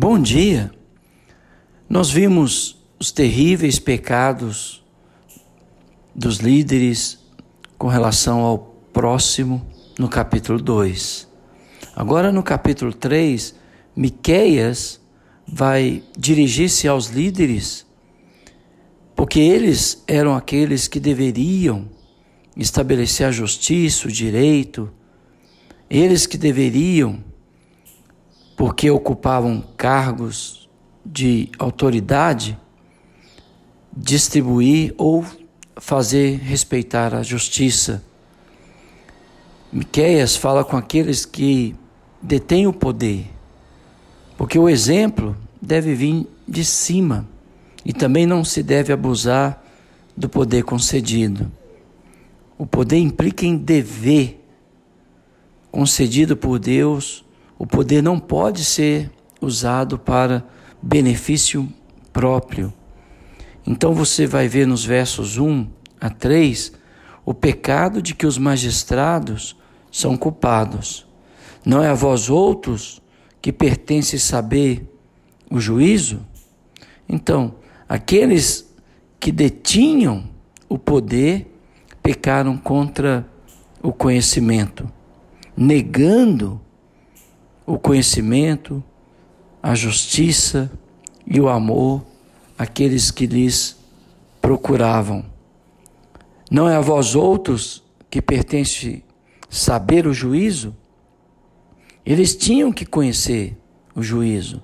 Bom dia! Nós vimos os terríveis pecados dos líderes com relação ao próximo no capítulo 2. Agora no capítulo 3, Miqueias vai dirigir-se aos líderes, porque eles eram aqueles que deveriam estabelecer a justiça, o direito, eles que deveriam, porque ocupavam cargos de autoridade, distribuir ou fazer respeitar a justiça. Miqueias fala com aqueles que detêm o poder, porque o exemplo deve vir de cima e também não se deve abusar do poder concedido. O poder implica em dever concedido por Deus. O poder não pode ser usado para benefício próprio. Então você vai ver nos versos 1 a 3 o pecado de que os magistrados são culpados. Não é a vós outros que pertence saber o juízo? Então, aqueles que detinham o poder pecaram contra o conhecimento, negando o conhecimento, a justiça e o amor àqueles que lhes procuravam. Não é a vós outros que pertence saber o juízo? Eles tinham que conhecer o juízo.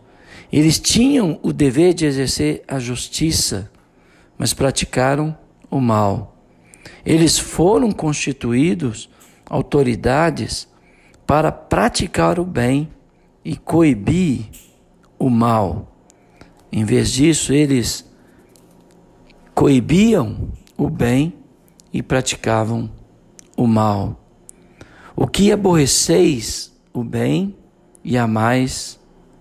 Eles tinham o dever de exercer a justiça, mas praticaram o mal. Eles foram constituídos autoridades para praticar o bem e coibir o mal. Em vez disso, eles coibiam o bem e praticavam o mal. O que aborreceis o bem e amais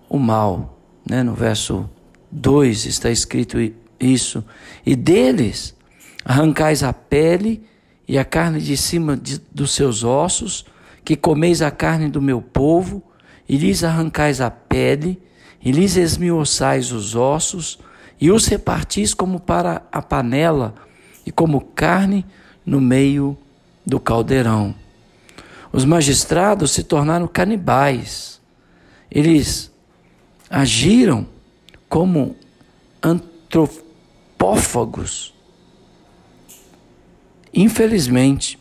o mal. Né? No verso 2 está escrito isso. E deles Arrancais a pele e a carne de cima de, dos seus ossos, que comeis a carne do meu povo, e lhes arrancais a pele, e lhes esmiuçais os ossos, e os repartis como para a panela, e como carne no meio do caldeirão. Os magistrados se tornaram canibais. Eles agiram como antropófagos Infelizmente,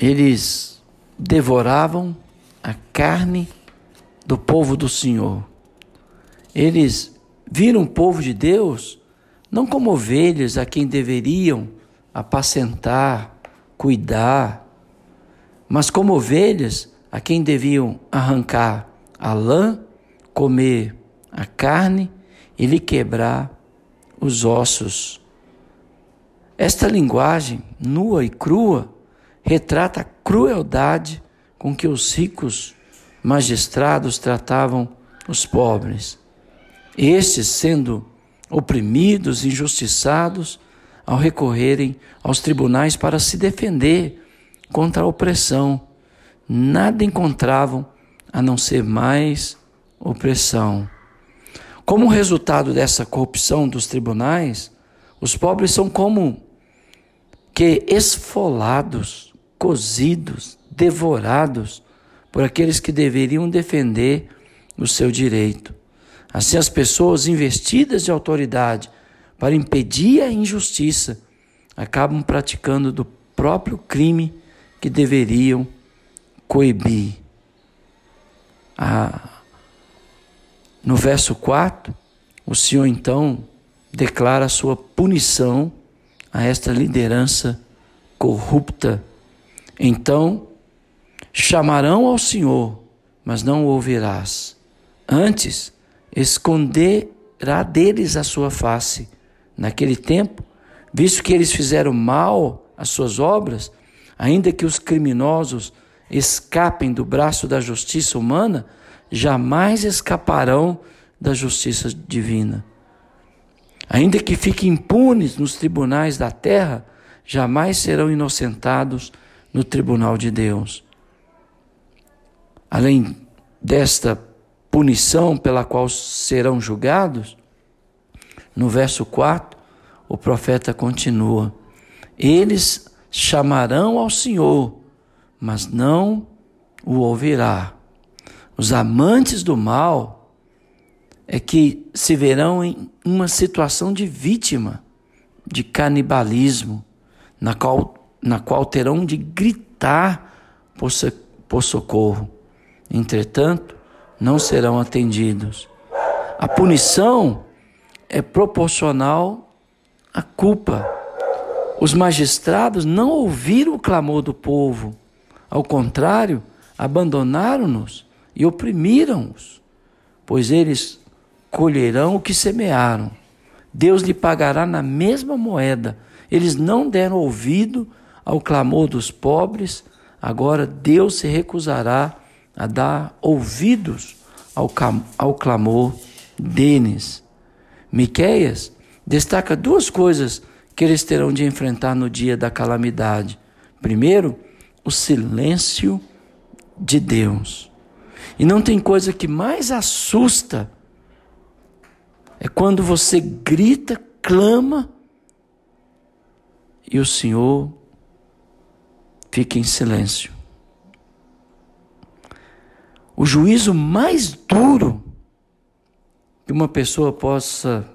eles devoravam a carne do povo do Senhor. Eles viram o povo de Deus não como ovelhas a quem deveriam apacentar, cuidar, mas como ovelhas a quem deviam arrancar a lã, comer a carne e lhe quebrar os ossos. Esta linguagem nua e crua retrata a crueldade com que os ricos magistrados tratavam os pobres. Estes, sendo oprimidos, injustiçados, ao recorrerem aos tribunais para se defender contra a opressão, nada encontravam a não ser mais opressão. Como resultado dessa corrupção dos tribunais, os pobres são como que esfolados, cozidos, devorados por aqueles que deveriam defender o seu direito. Assim, as pessoas investidas de autoridade para impedir a injustiça acabam praticando do próprio crime que deveriam coibir. Ah, no verso 4, o Senhor então declara a sua punição a esta liderança corrupta. Então chamarão ao Senhor, mas não o ouvirás. Antes, esconderá deles a sua face. Naquele tempo, visto que eles fizeram mal às suas obras, ainda que os criminosos escapem do braço da justiça humana, jamais escaparão da justiça divina. Ainda que fiquem impunes nos tribunais da terra, jamais serão inocentados no tribunal de Deus. Além desta punição pela qual serão julgados, no verso 4, o profeta continua: Eles chamarão ao Senhor, mas não o ouvirá. Os amantes do mal é que se verão em uma situação de vítima, de canibalismo, na qual, na qual terão de gritar por, por socorro. Entretanto, não serão atendidos. A punição é proporcional à culpa. Os magistrados não ouviram o clamor do povo, ao contrário, abandonaram-nos e oprimiram-os, pois eles colherão o que semearam. Deus lhe pagará na mesma moeda. Eles não deram ouvido ao clamor dos pobres, agora Deus se recusará a dar ouvidos ao, ao clamor deles. Miqueias destaca duas coisas que eles terão de enfrentar no dia da calamidade. Primeiro, o silêncio de Deus. E não tem coisa que mais assusta é quando você grita, clama e o Senhor fica em silêncio. O juízo mais duro que uma pessoa possa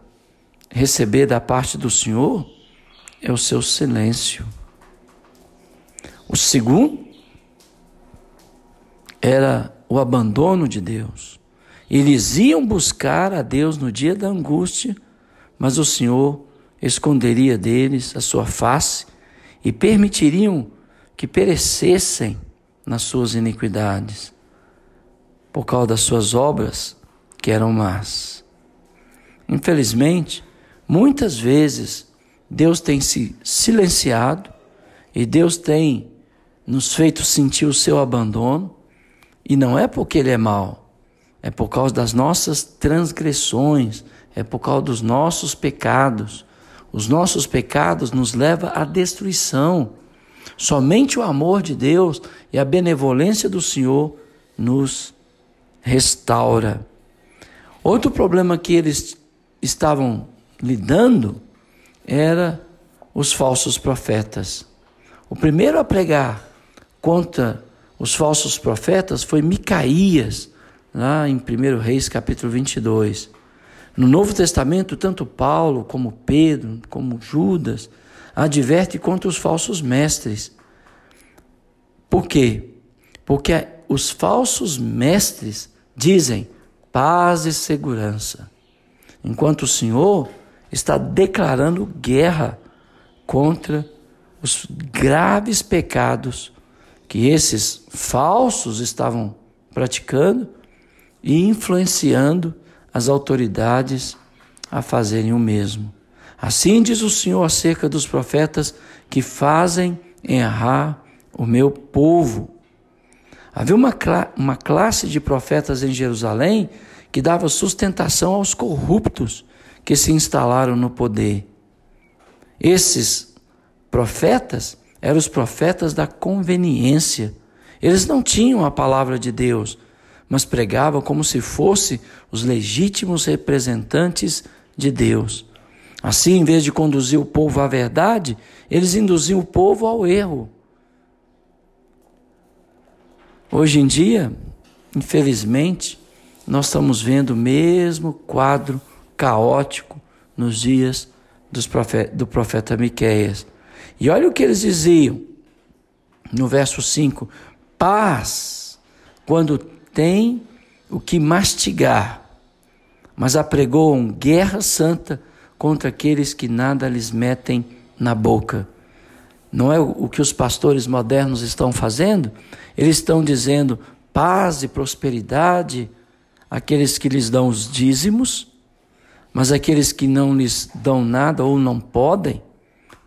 receber da parte do Senhor é o seu silêncio. O segundo era o abandono de Deus. Eles iam buscar a Deus no dia da angústia, mas o Senhor esconderia deles a sua face e permitiriam que perecessem nas suas iniquidades por causa das suas obras que eram más. Infelizmente, muitas vezes Deus tem se silenciado e Deus tem nos feito sentir o seu abandono, e não é porque Ele é mau, é por causa das nossas transgressões, é por causa dos nossos pecados. Os nossos pecados nos levam à destruição. Somente o amor de Deus e a benevolência do Senhor nos restaura. Outro problema que eles estavam lidando era os falsos profetas. O primeiro a pregar contra os falsos profetas foi Micaías, lá em 1 Reis capítulo 22. No Novo Testamento, tanto Paulo como Pedro, como Judas, adverte contra os falsos mestres. Por quê? Porque os falsos mestres dizem paz e segurança, enquanto o Senhor está declarando guerra contra os graves pecados que esses falsos estavam praticando e influenciando as autoridades a fazerem o mesmo. Assim diz o Senhor acerca dos profetas que fazem errar o meu povo. Havia uma, uma classe de profetas em Jerusalém que dava sustentação aos corruptos que se instalaram no poder. Esses profetas eram os profetas da conveniência. Eles não tinham a palavra de Deus, mas pregavam como se fossem os legítimos representantes de Deus. Assim, em vez de conduzir o povo à verdade, eles induziam o povo ao erro. Hoje em dia, infelizmente, nós estamos vendo o mesmo quadro caótico nos dias profeta, do profeta Miqueias. E olha o que eles diziam no verso 5: paz quando tem o que mastigar, mas apregoam guerra santa contra aqueles que nada lhes metem na boca. Não é o que os pastores modernos estão fazendo? Eles estão dizendo paz e prosperidade àqueles que lhes dão os dízimos, mas aqueles que não lhes dão nada ou não podem,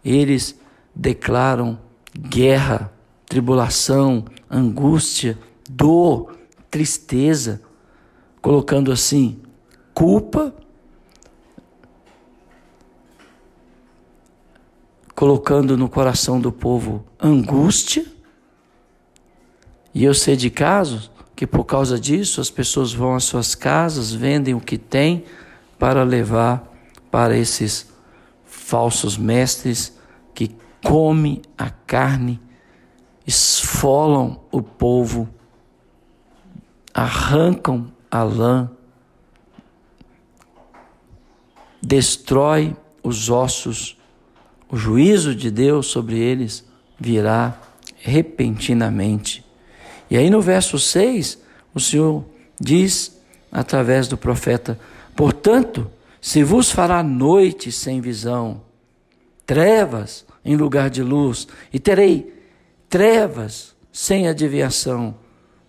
eles declaram guerra, tribulação, angústia, dor, tristeza, colocando assim culpa, colocando no coração do povo angústia e eu sei de casos que por causa disso as pessoas vão às suas casas, vendem o que têm para levar para esses falsos mestres que comem a carne, esfolam o povo, arrancam a lã, destrói os ossos. O juízo de Deus sobre eles virá repentinamente. E aí no verso 6, o Senhor diz através do profeta: Portanto, se vos fará noite sem visão, trevas em lugar de luz, e terei trevas sem adivinhação,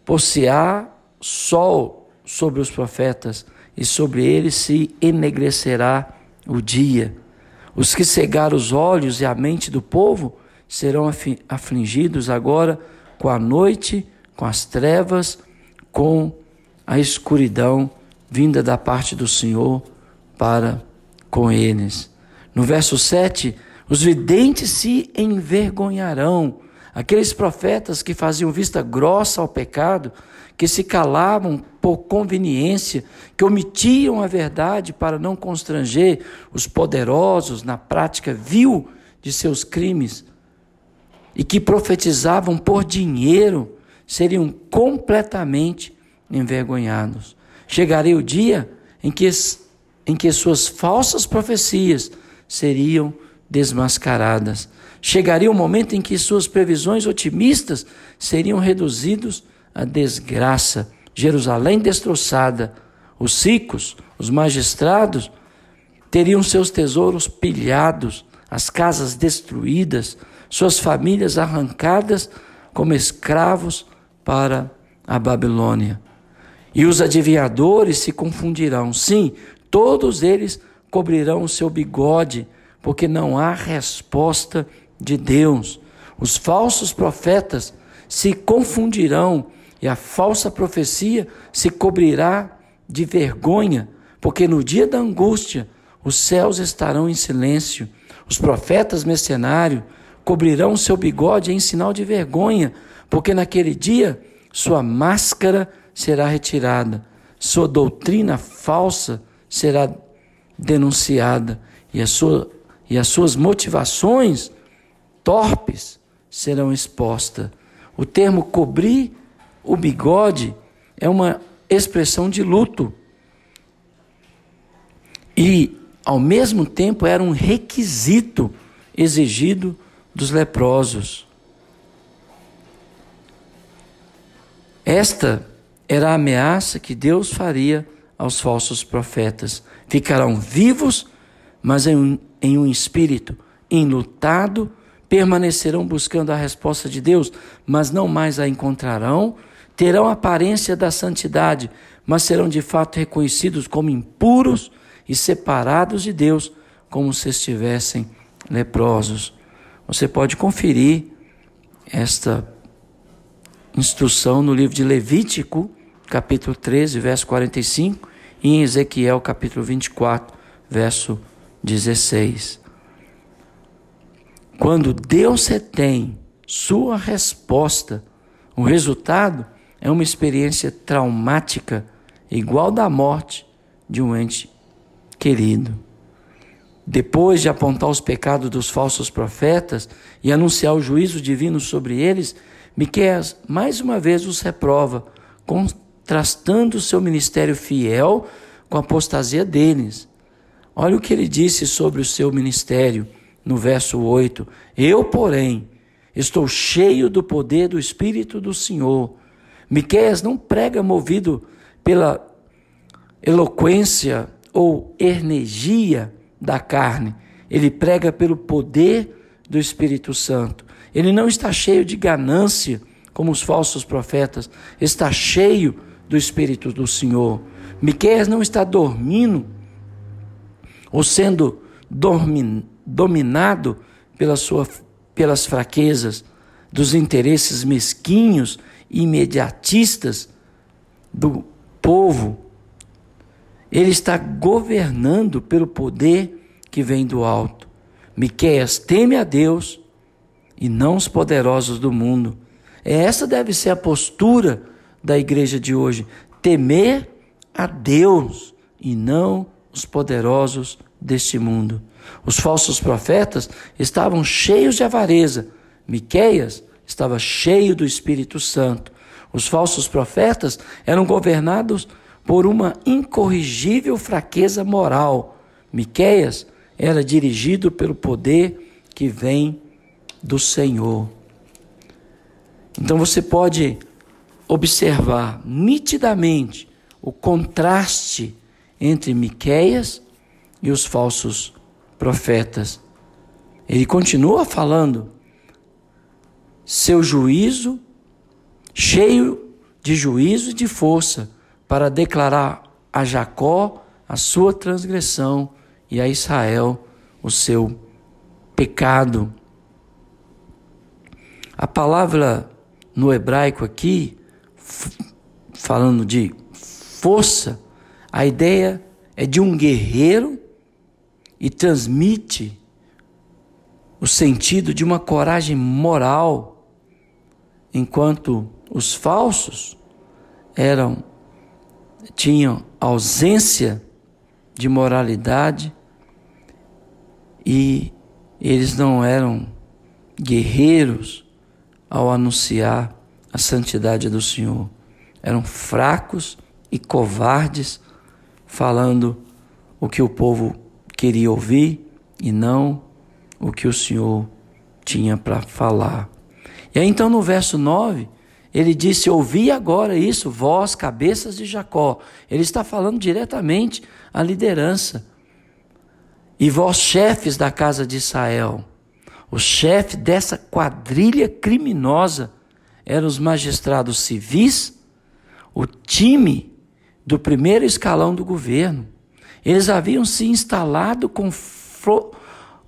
por se há sol sobre os profetas, e sobre eles se enegrecerá o dia. Os que cegaram os olhos e a mente do povo serão afligidos agora com a noite com as trevas, com a escuridão vinda da parte do Senhor para com eles. No verso 7, os videntes se envergonharão. Aqueles profetas que faziam vista grossa ao pecado, que se calavam por conveniência, que omitiam a verdade para não constranger os poderosos na prática vil de seus crimes, e que profetizavam por dinheiro, seriam completamente envergonhados. Chegaria o dia em que, em que suas falsas profecias seriam desmascaradas. Chegaria o momento em que suas previsões otimistas seriam reduzidos à desgraça. Jerusalém destroçada, os ricos, os magistrados, teriam seus tesouros pilhados, as casas destruídas, suas famílias arrancadas como escravos para a Babilônia. E os adivinhadores se confundirão. Sim, todos eles cobrirão o seu bigode, porque não há resposta de Deus. Os falsos profetas se confundirão e a falsa profecia se cobrirá de vergonha, porque no dia da angústia os céus estarão em silêncio. Os profetas mercenários cobrirão seu bigode em sinal de vergonha, porque naquele dia sua máscara será retirada, sua doutrina falsa será denunciada e, a sua, e as suas motivações torpes serão expostas. O termo cobrir o bigode é uma expressão de luto. E, ao mesmo tempo, era um requisito exigido dos leprosos. Esta era a ameaça que Deus faria aos falsos profetas. Ficarão vivos, mas em um, em um espírito enlutado, permanecerão buscando a resposta de Deus, mas não mais a encontrarão. Terão aparência da santidade, mas serão de fato reconhecidos como impuros e separados de Deus, como se estivessem leprosos. Você pode conferir esta instrução no livro de Levítico, capítulo 13, verso 45, e em Ezequiel, capítulo 24, verso 16. Quando Deus retém sua resposta, o resultado é uma experiência traumática, igual da morte de um ente querido. Depois de apontar os pecados dos falsos profetas e anunciar o juízo divino sobre eles, Miqueias mais uma vez os reprova, contrastando seu ministério fiel com a apostasia deles. Olha o que ele disse sobre o seu ministério no verso 8: Eu, porém, estou cheio do poder do Espírito do Senhor. Miqueias não prega movido pela eloquência ou energia da carne, ele prega pelo poder do Espírito Santo. Ele não está cheio de ganância, como os falsos profetas, está cheio do Espírito do Senhor. Miqueias não está dormindo ou sendo dormin, dominado pela sua, pelas fraquezas, dos interesses mesquinhos imediatistas do povo. Ele está governando pelo poder que vem do alto. Miqueias teme a Deus e não os poderosos do mundo. Essa deve ser a postura da igreja de hoje: temer a Deus e não os poderosos deste mundo. Os falsos profetas estavam cheios de avareza. Miqueias estava cheio do Espírito Santo. Os falsos profetas eram governados por uma incorrigível fraqueza moral. Miqueias era dirigido pelo poder que vem do Senhor. Então você pode observar nitidamente o contraste entre Miqueias e os falsos profetas. Ele continua falando seu juízo cheio de juízo e de força para declarar a Jacó a sua transgressão e a Israel o seu pecado. A palavra no hebraico aqui, falando de força, a ideia é de um guerreiro e transmite o sentido de uma coragem moral, enquanto os falsos eram tinham ausência de moralidade e eles não eram guerreiros ao anunciar a santidade do Senhor. Eram fracos e covardes, falando o que o povo queria ouvir e não o que o Senhor tinha para falar. E aí então no verso 9, ele disse: Ouvi agora isso, vós, cabeças de Jacó. Ele está falando diretamente à liderança. E vós, chefes da casa de Israel. O chefe dessa quadrilha criminosa eram os magistrados civis, o time do primeiro escalão do governo. Eles haviam se instalado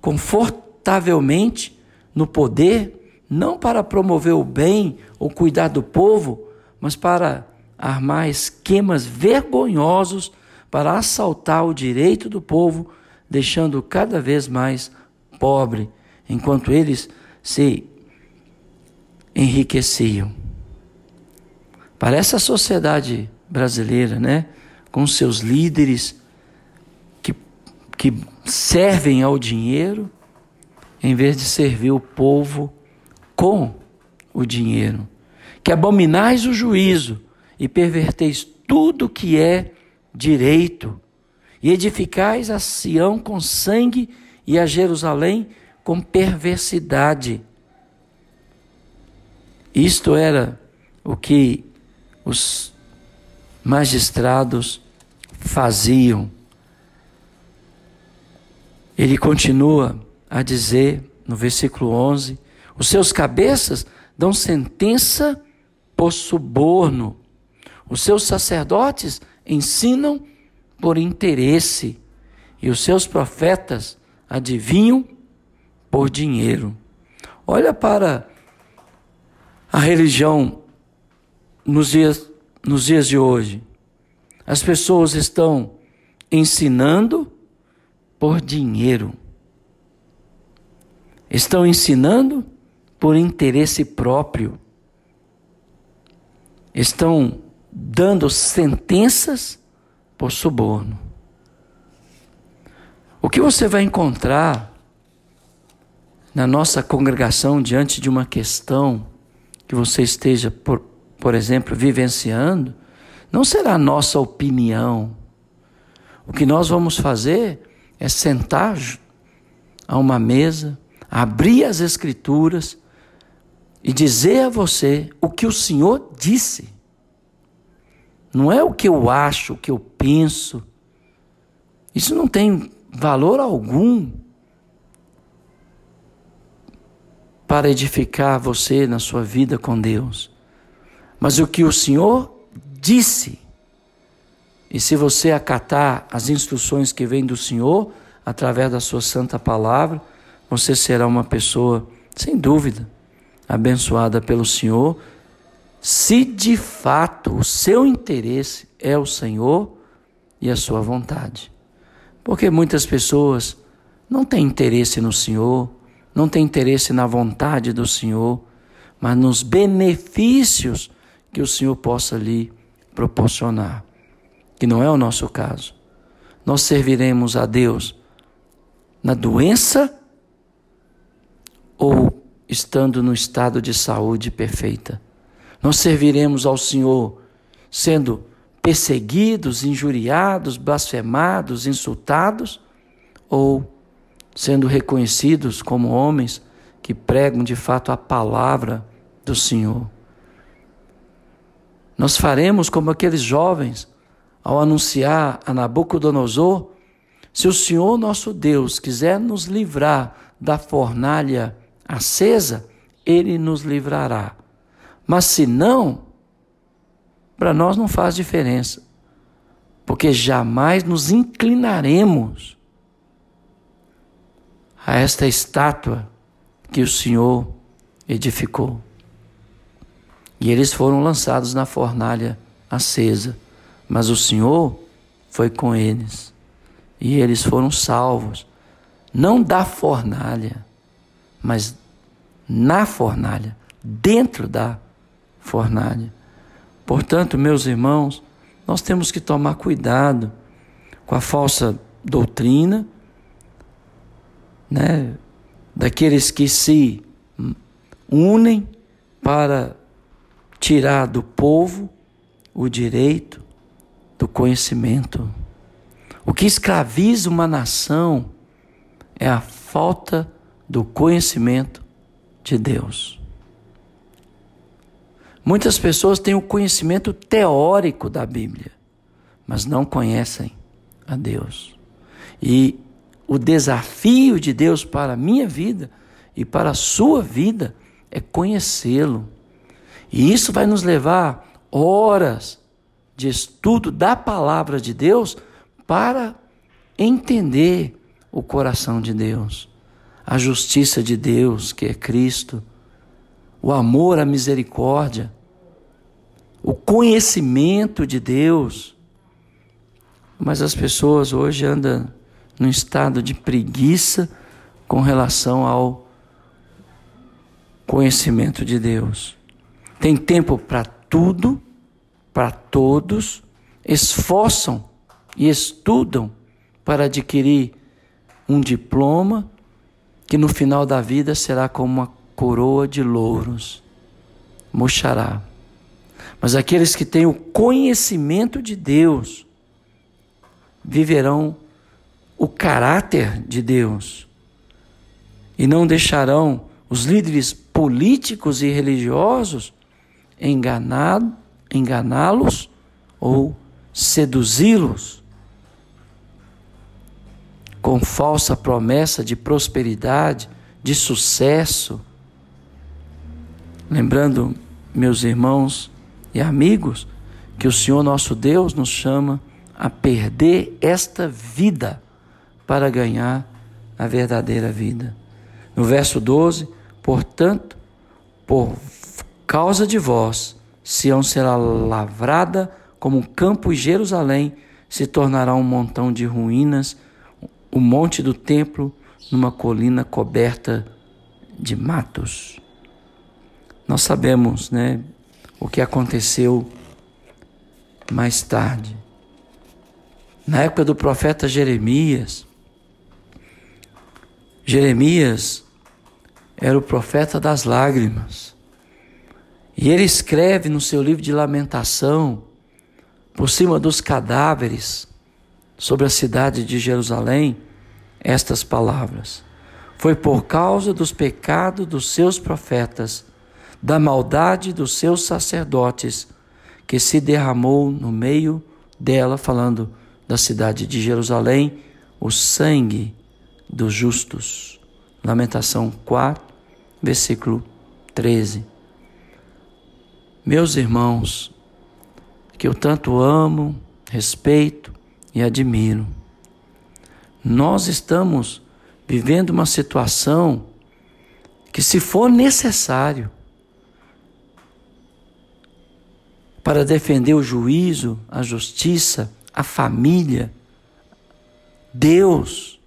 confortavelmente no poder não para promover o bem ou cuidar do povo, mas para armar esquemas vergonhosos para assaltar o direito do povo, deixando cada vez mais pobre, enquanto eles se enriqueciam. Parece a sociedade brasileira, né? Com seus líderes que, que servem ao dinheiro, em vez de servir o povo com o dinheiro, que abominais o juízo e perverteis tudo que é direito, e edificais a Sião com sangue e a Jerusalém com perversidade. Isto era o que os magistrados faziam. Ele continua a dizer no versículo 11: os seus cabeças dão sentença por suborno. Os seus sacerdotes ensinam por interesse. E os seus profetas adivinham por dinheiro. Olha para a religião nos dias, nos dias de hoje. As pessoas estão ensinando por dinheiro. Estão ensinando por interesse próprio. Estão dando sentenças por suborno. O que você vai encontrar na nossa congregação diante de uma questão que você esteja, por, por exemplo, vivenciando, não será a nossa opinião. O que nós vamos fazer é sentar a uma mesa, abrir as Escrituras e dizer a você o que o Senhor disse. Não é o que eu acho, o que eu penso. Isso não tem valor algum para edificar você na sua vida com Deus. Mas o que o Senhor disse. E se você acatar as instruções que vêm do Senhor, através da sua santa palavra, você será uma pessoa, sem dúvida, abençoada pelo Senhor, se de fato o seu interesse é o Senhor e a sua vontade. Porque muitas pessoas não têm interesse no Senhor, não têm interesse na vontade do Senhor, mas nos benefícios que o Senhor possa lhe proporcionar, que não é o nosso caso. Nós serviremos a Deus na doença ou estando no estado de saúde perfeita. Nós serviremos ao Senhor sendo perseguidos, injuriados, blasfemados, insultados ou sendo reconhecidos como homens que pregam de fato a palavra do Senhor. Nós faremos como aqueles jovens ao anunciar a Nabucodonosor: se o Senhor nosso Deus quiser nos livrar da fornalha acesa, ele nos livrará. Mas se não, para nós não faz diferença, porque jamais nos inclinaremos a esta estátua que o Senhor edificou. E eles foram lançados na fornalha acesa, mas o Senhor foi com eles. E eles foram salvos, não da fornalha, mas na fornalha, dentro da fornalha. Portanto, meus irmãos, nós temos que tomar cuidado com a falsa doutrina, né, daqueles que se unem para tirar do povo o direito do conhecimento. O que escraviza uma nação é a falta do conhecimento de Deus. Muitas pessoas têm o conhecimento teórico da Bíblia, mas não conhecem a Deus. E o desafio de Deus para a minha vida e para a sua vida é conhecê-lo. E isso vai nos levar horas de estudo da palavra de Deus para entender o coração de Deus, a justiça de Deus, que é Cristo, o amor, a misericórdia, o conhecimento de Deus. Mas as pessoas hoje andam num estado de preguiça com relação ao conhecimento de Deus. Tem tempo para tudo, para todos, esforçam e estudam para adquirir um diploma que no final da vida será como uma coroa de louros, murchará. Mas aqueles que têm o conhecimento de Deus viverão o caráter de Deus e não deixarão os líderes políticos e religiosos enganá-los ou seduzi-los com falsa promessa de prosperidade, de sucesso. Lembrando, meus irmãos e amigos, que o Senhor nosso Deus nos chama a perder esta vida para ganhar a verdadeira vida. No verso 12, portanto, por causa de vós, Sião será lavrada como um campo e Jerusalém se tornará um montão de ruínas, o monte do templo numa colina coberta de matos. Nós sabemos, né, o que aconteceu mais tarde. Na época do profeta Jeremias, Jeremias era o profeta das lágrimas. E ele escreve no seu livro de lamentação, por cima dos cadáveres, sobre a cidade de Jerusalém, estas palavras: Foi por causa dos pecados dos seus profetas, da maldade dos seus sacerdotes, que se derramou no meio dela, falando da cidade de Jerusalém, o sangue dos justos. Lamentação 4, versículo 13. Meus irmãos, que eu tanto amo, respeito e admiro, nós estamos vivendo uma situação que, se for necessário, para defender o juízo, a justiça, a família, Deus,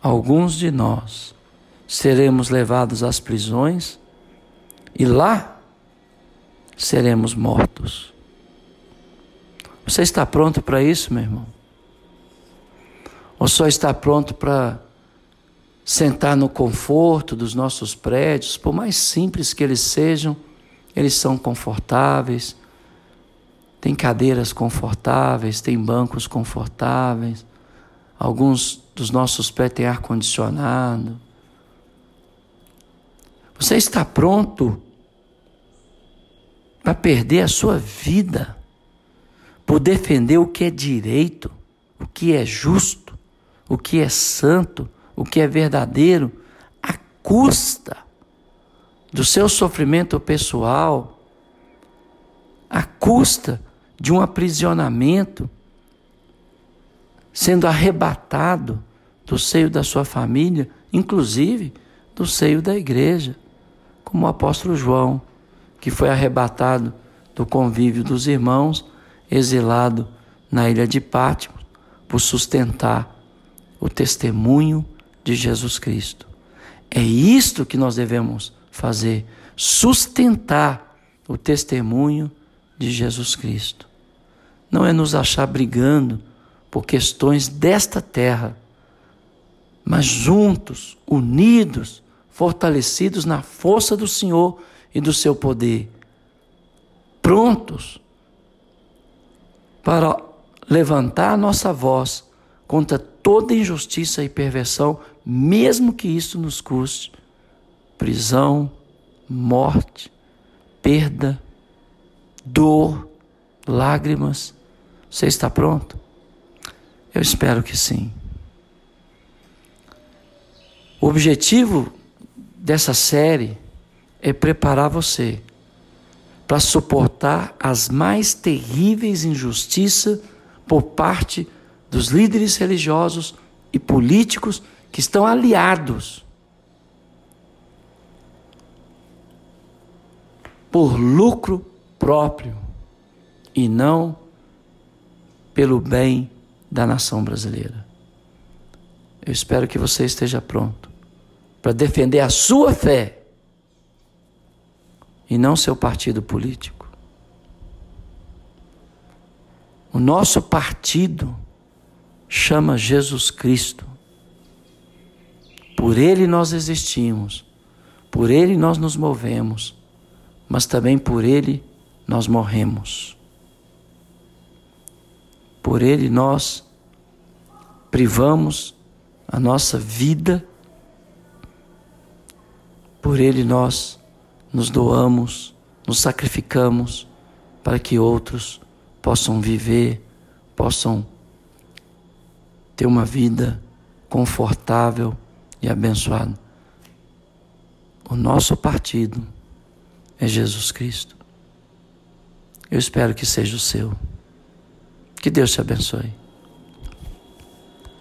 alguns de nós seremos levados às prisões e lá seremos mortos. Você está pronto para isso, meu irmão? Ou só está pronto para sentar no conforto dos nossos prédios, por mais simples que eles sejam, eles são confortáveis, tem cadeiras confortáveis, tem bancos confortáveis, alguns dos nossos pés têm ar-condicionado. Você está pronto para perder a sua vida por defender o que é direito, o que é justo, o que é santo, o que é verdadeiro, à custa do seu sofrimento pessoal, à custa de um aprisionamento, sendo arrebatado do seio da sua família, inclusive do seio da igreja, como o apóstolo João, que foi arrebatado do convívio dos irmãos, exilado na ilha de Patmos, por sustentar o testemunho de Jesus Cristo. É isto que nós devemos fazer, sustentar o testemunho de Jesus Cristo. Não é nos achar brigando por questões desta terra, mas juntos, unidos, fortalecidos na força do Senhor e do seu poder, prontos para levantar a nossa voz contra toda injustiça e perversão, mesmo que isso nos custe prisão, morte, perda, dor, lágrimas. Você está pronto? Eu espero que sim. O objetivo dessa série é preparar você para suportar as mais terríveis injustiças por parte dos líderes religiosos e políticos que estão aliados por lucro próprio e não pelo bem da nação brasileira. Eu espero que você esteja pronto para defender a sua fé e não seu partido político. O nosso partido chama Jesus Cristo. Por ele nós existimos, por ele nós nos movemos, mas também por ele nós morremos. Por ele nós privamos a nossa vida, por ele nós nos doamos, nos sacrificamos para que outros possam viver, possam ter uma vida confortável e abençoada. O nosso partido é Jesus Cristo. Eu espero que seja o seu. Que Deus te abençoe.